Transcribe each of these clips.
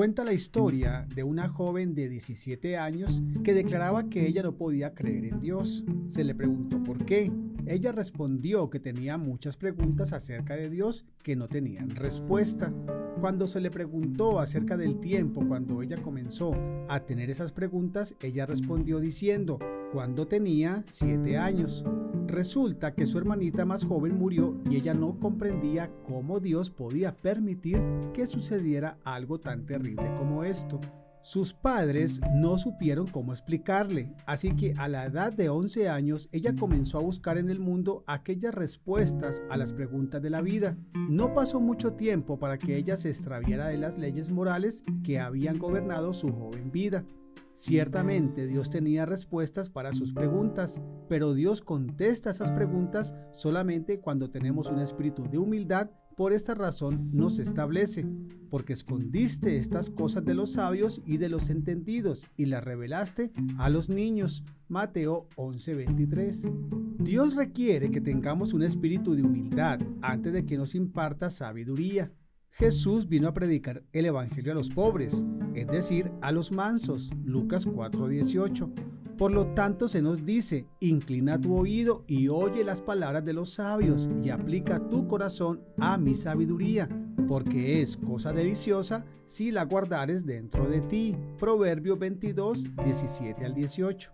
Cuenta la historia de una joven de 17 años que declaraba que ella no podía creer en Dios. Se le preguntó por qué. Ella respondió que tenía muchas preguntas acerca de Dios que no tenían respuesta. Cuando se le preguntó acerca del tiempo cuando ella comenzó a tener esas preguntas, ella respondió diciendo, cuando tenía 7 años. Resulta que su hermanita más joven murió y ella no comprendía cómo Dios podía permitir que sucediera algo tan terrible como esto. Sus padres no supieron cómo explicarle, así que a la edad de 11 años ella comenzó a buscar en el mundo aquellas respuestas a las preguntas de la vida. No pasó mucho tiempo para que ella se extraviara de las leyes morales que habían gobernado su joven vida. Ciertamente Dios tenía respuestas para sus preguntas, pero Dios contesta esas preguntas solamente cuando tenemos un espíritu de humildad. Por esta razón nos establece, porque escondiste estas cosas de los sabios y de los entendidos y las revelaste a los niños. Mateo 11:23. Dios requiere que tengamos un espíritu de humildad antes de que nos imparta sabiduría. Jesús vino a predicar el Evangelio a los pobres, es decir, a los mansos. Lucas 4:18. Por lo tanto se nos dice, inclina tu oído y oye las palabras de los sabios y aplica tu corazón a mi sabiduría, porque es cosa deliciosa si la guardares dentro de ti. Proverbio 22, 17 al 18.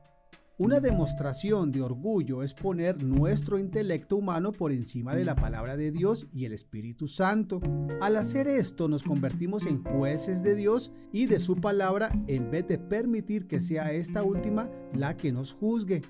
Una demostración de orgullo es poner nuestro intelecto humano por encima de la palabra de Dios y el Espíritu Santo. Al hacer esto nos convertimos en jueces de Dios y de su palabra en vez de permitir que sea esta última la que nos juzgue.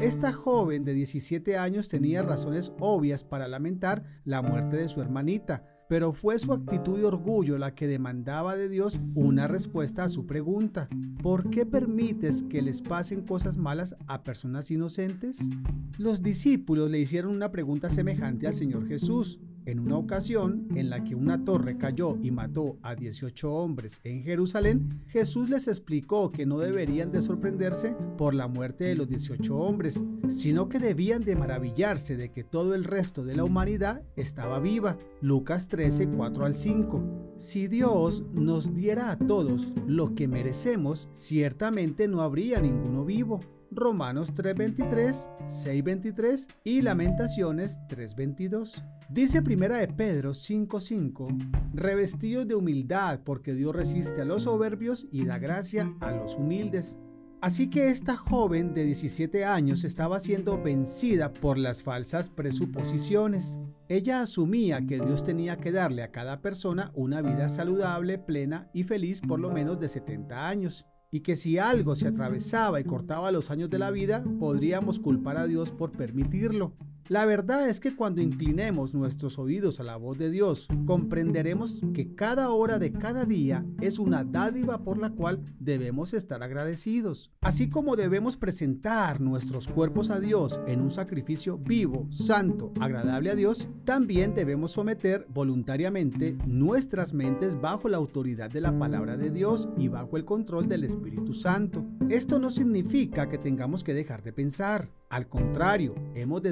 Esta joven de 17 años tenía razones obvias para lamentar la muerte de su hermanita, pero fue su actitud de orgullo la que demandaba de Dios una respuesta a su pregunta. ¿Por qué permites que les pasen cosas malas a personas inocentes? Los discípulos le hicieron una pregunta semejante al Señor Jesús. En una ocasión en la que una torre cayó y mató a 18 hombres en Jerusalén, Jesús les explicó que no deberían de sorprenderse por la muerte de los 18 hombres, sino que debían de maravillarse de que todo el resto de la humanidad estaba viva. Lucas 13, 4 al 5. Si Dios nos diera a todos lo que merecemos, ciertamente no habría ninguno vivo. Romanos 3:23, 6:23 y Lamentaciones 3:22. Dice primera de Pedro 5:5, revestidos de humildad porque Dios resiste a los soberbios y da gracia a los humildes. Así que esta joven de 17 años estaba siendo vencida por las falsas presuposiciones. Ella asumía que Dios tenía que darle a cada persona una vida saludable, plena y feliz por lo menos de 70 años y que si algo se atravesaba y cortaba los años de la vida, podríamos culpar a Dios por permitirlo. La verdad es que cuando inclinemos nuestros oídos a la voz de Dios, comprenderemos que cada hora de cada día es una dádiva por la cual debemos estar agradecidos. Así como debemos presentar nuestros cuerpos a Dios en un sacrificio vivo, santo, agradable a Dios, también debemos someter voluntariamente nuestras mentes bajo la autoridad de la palabra de Dios y bajo el control del Espíritu Santo. Esto no significa que tengamos que dejar de pensar. Al contrario, hemos de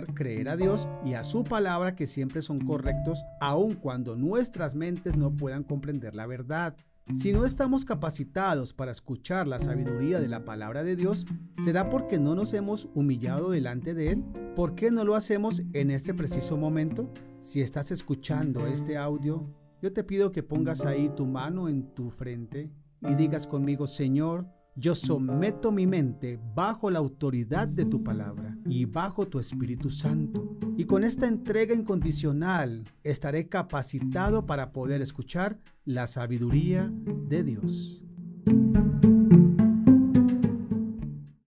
creer a Dios y a su palabra que siempre son correctos, aun cuando nuestras mentes no puedan comprender la verdad. Si no estamos capacitados para escuchar la sabiduría de la palabra de Dios, ¿será porque no nos hemos humillado delante de Él? ¿Por qué no lo hacemos en este preciso momento? Si estás escuchando este audio, yo te pido que pongas ahí tu mano en tu frente y digas conmigo, Señor, yo someto mi mente bajo la autoridad de tu palabra y bajo tu Espíritu Santo. Y con esta entrega incondicional estaré capacitado para poder escuchar la sabiduría de Dios.